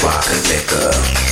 wakker lekker.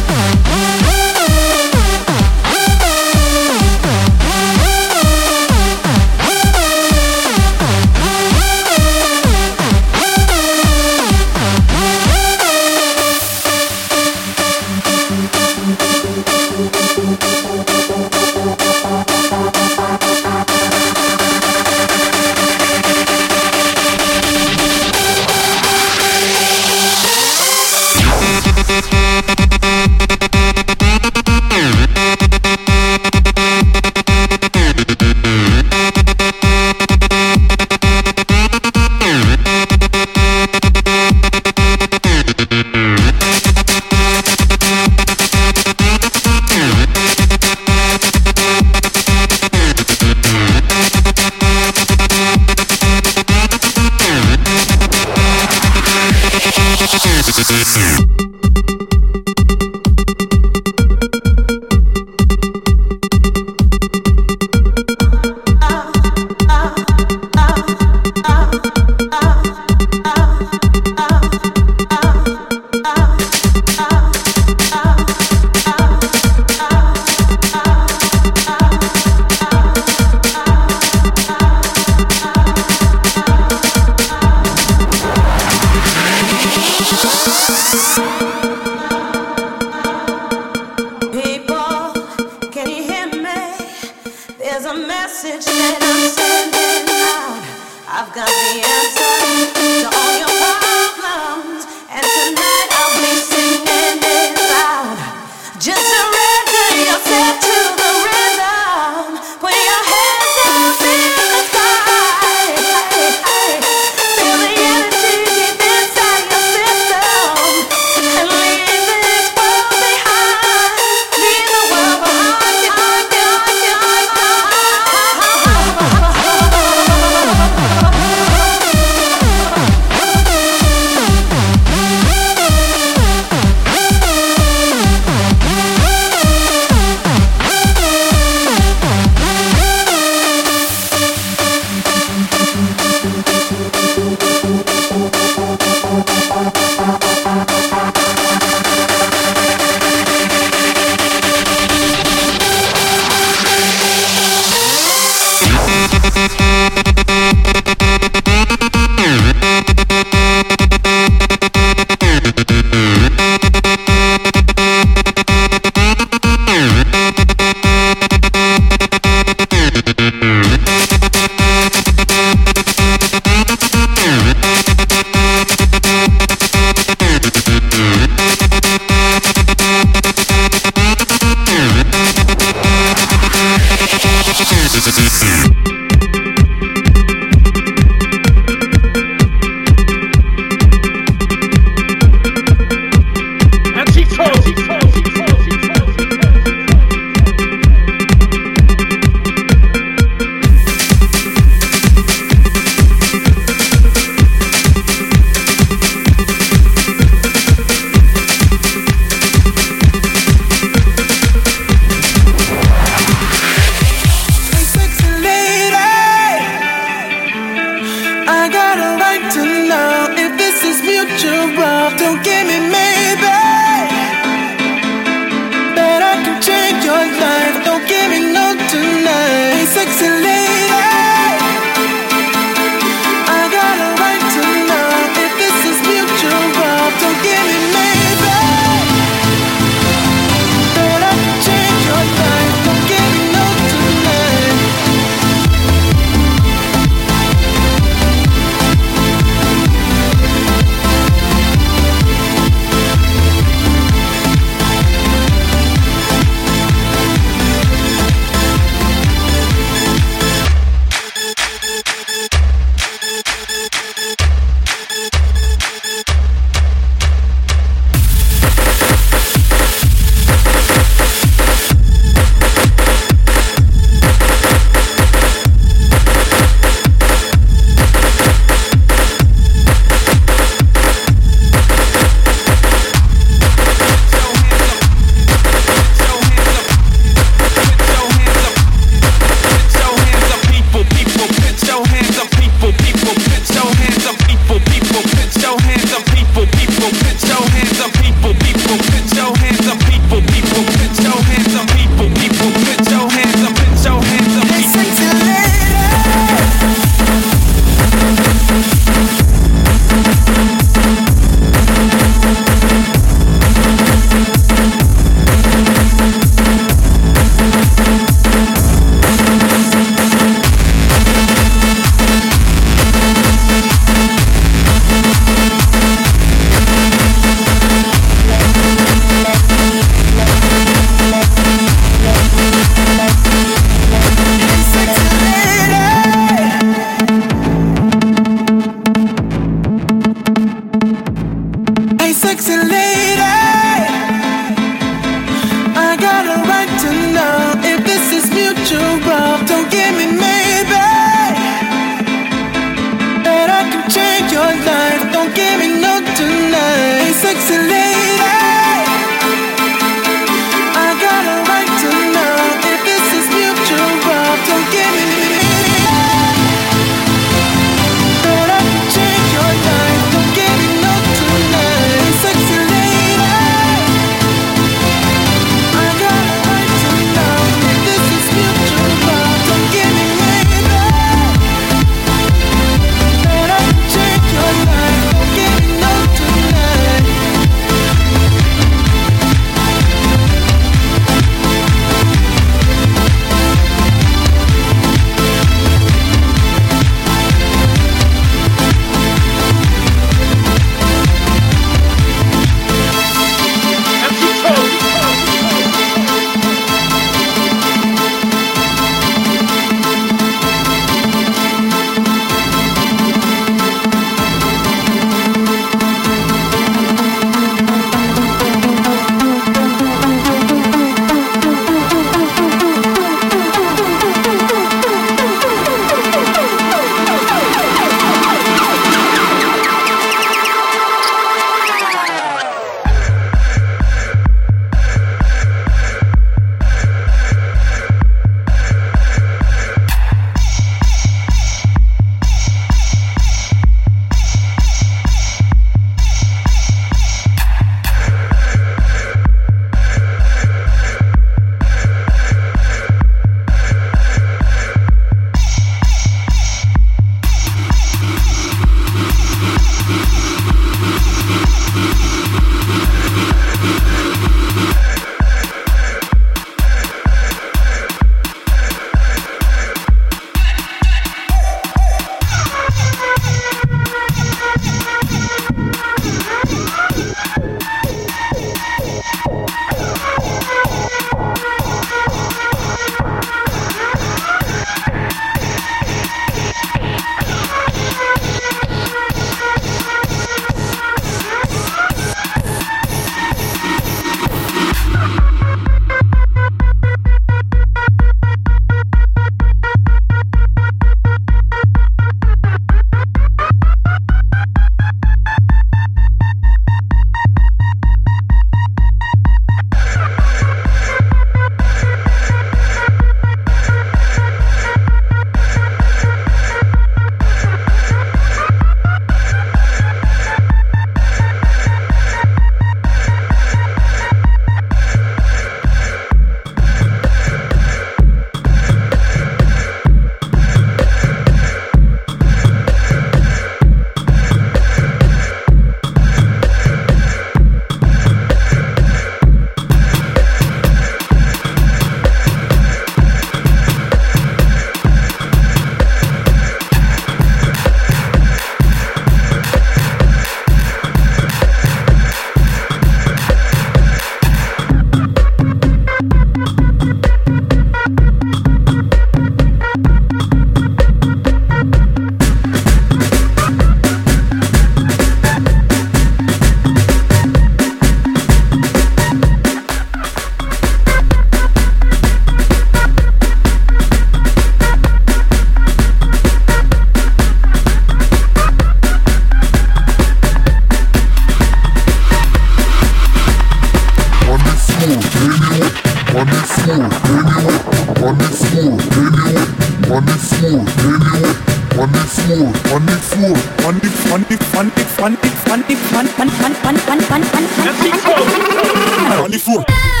on the phone.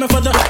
coming for the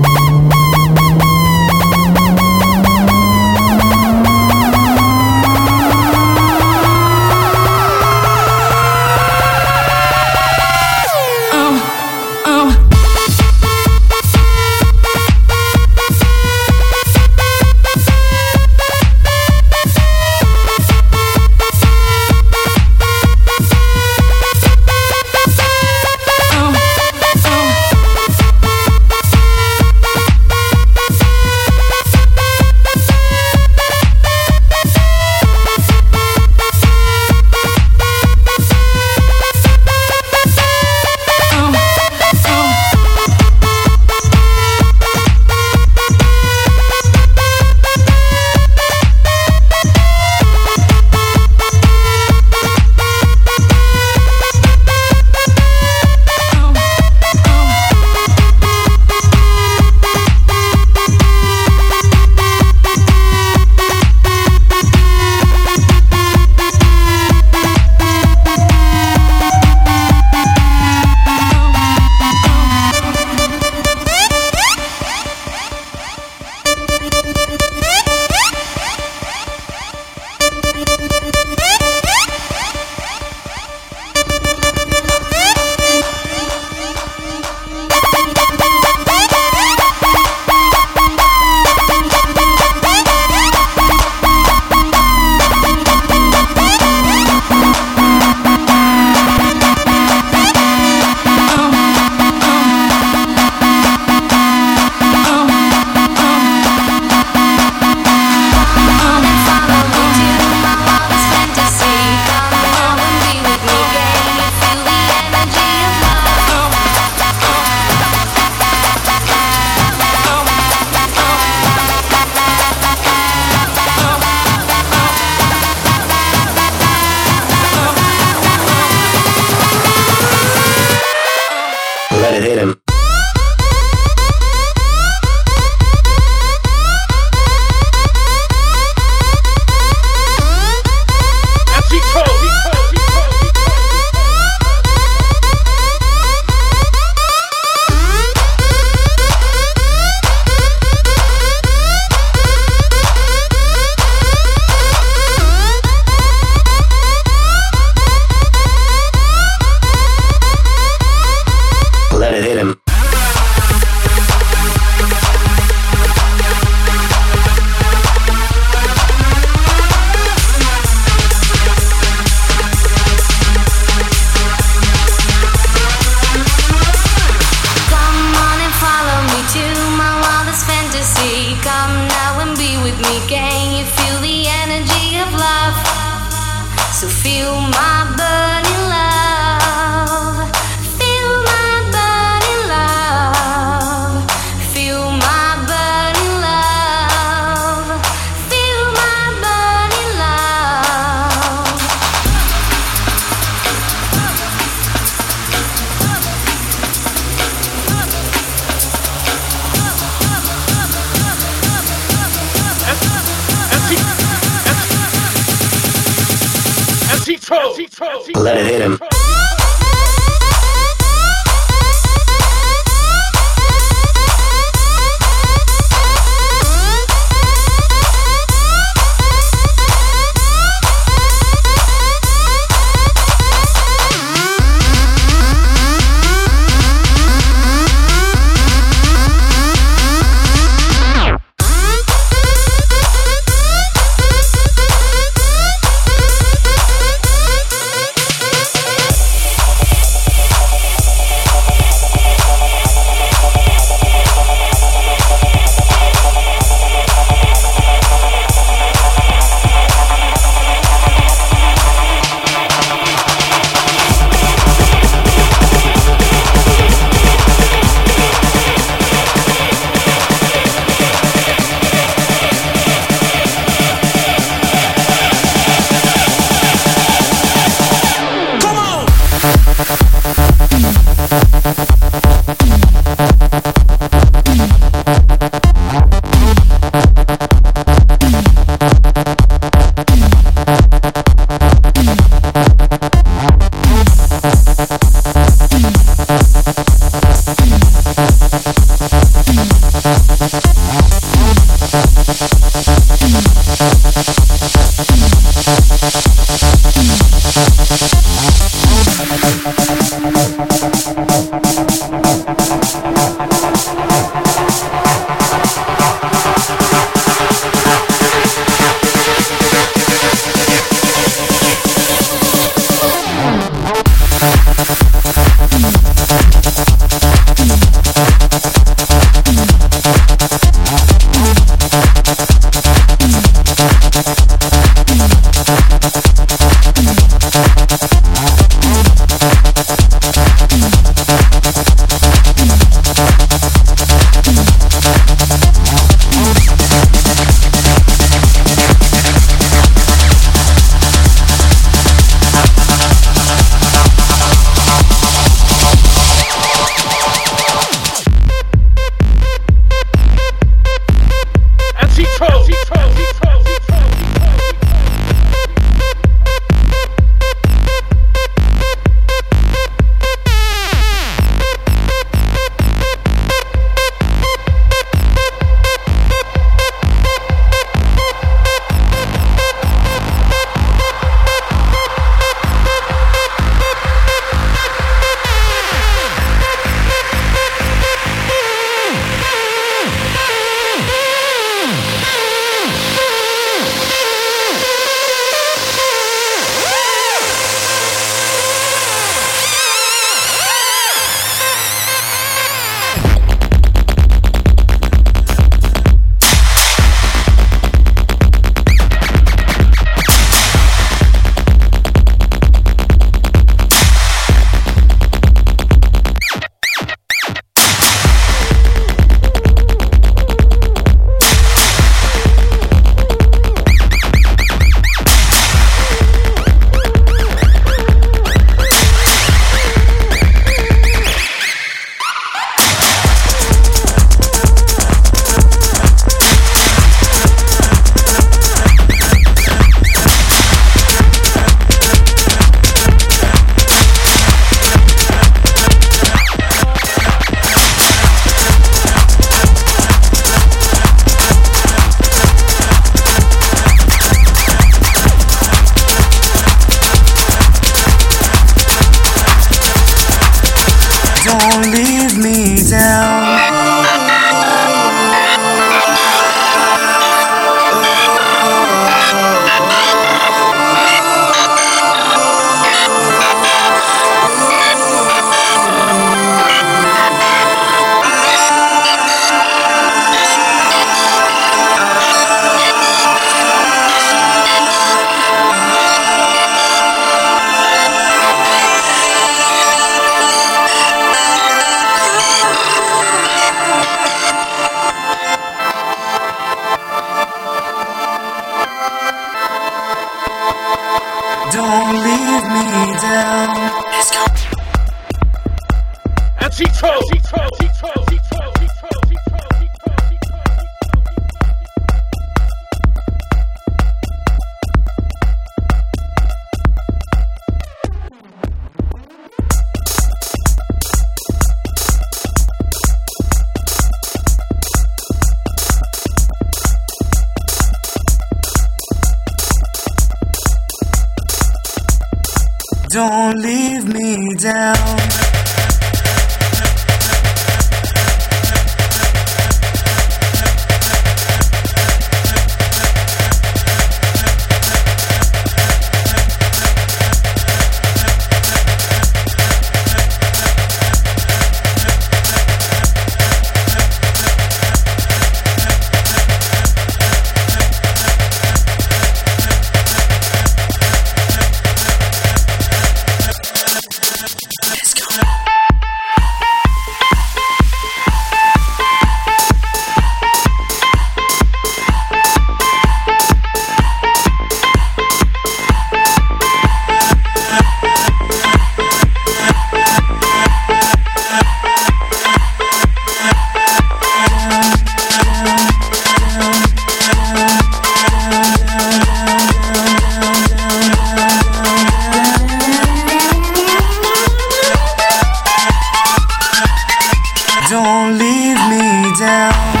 down.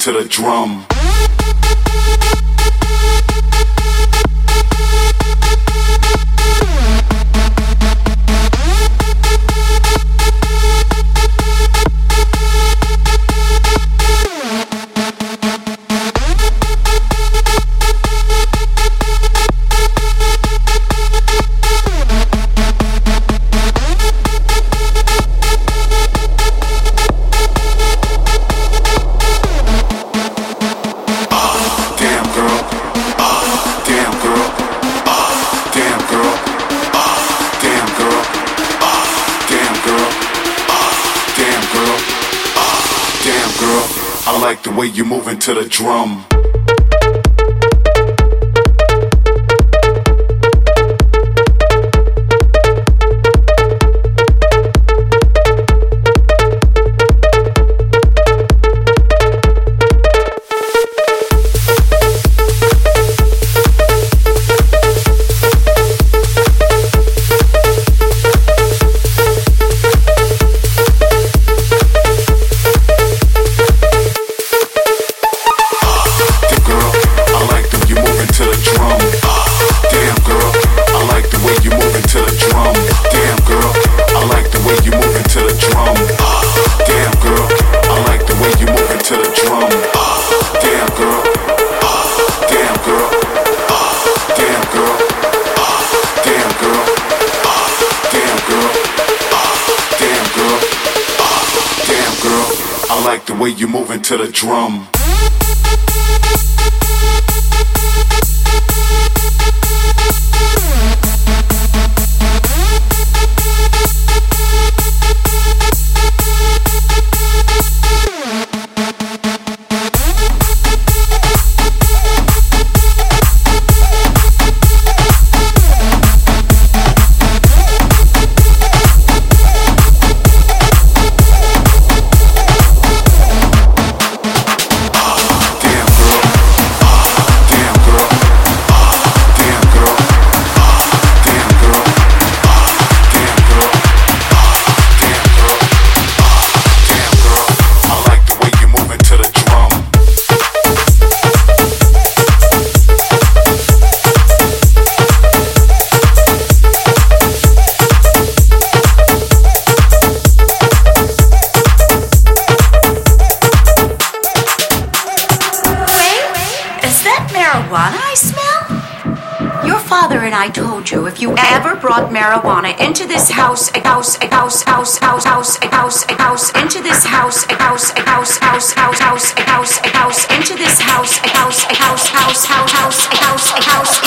To the drum. Like the way you moving to the drum. Marijuana into this house, a house, a house, house, house, house, a house, a house, into this house, a house, a house, house, house, house, a house, a house, into this house, a house, a house, house, house, house, a house, a house,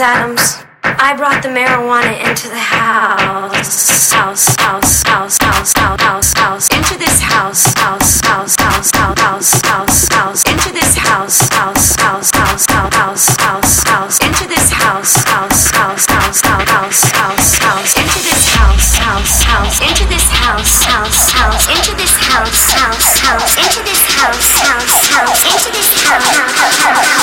Adams. I brought the marijuana into the house. House, house, house, house, house, house, house. Into this house, house, house, house, house, house, house, house. Into this house, house, house, house, house, house, house, house. Into this house, house, house, house, house, house, house, house. Into this house, house, house. Into this house, house, house. Into this house, house, house. Into this house, house, house. Into this house, house, house.